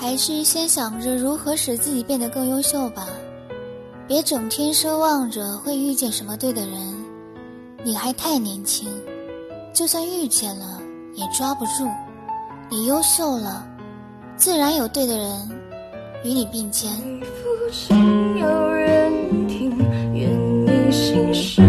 还是先想着如何使自己变得更优秀吧，别整天奢望着会遇见什么对的人，你还太年轻，就算遇见了也抓不住。你优秀了，自然有对的人与你并肩。有人听，愿你心事。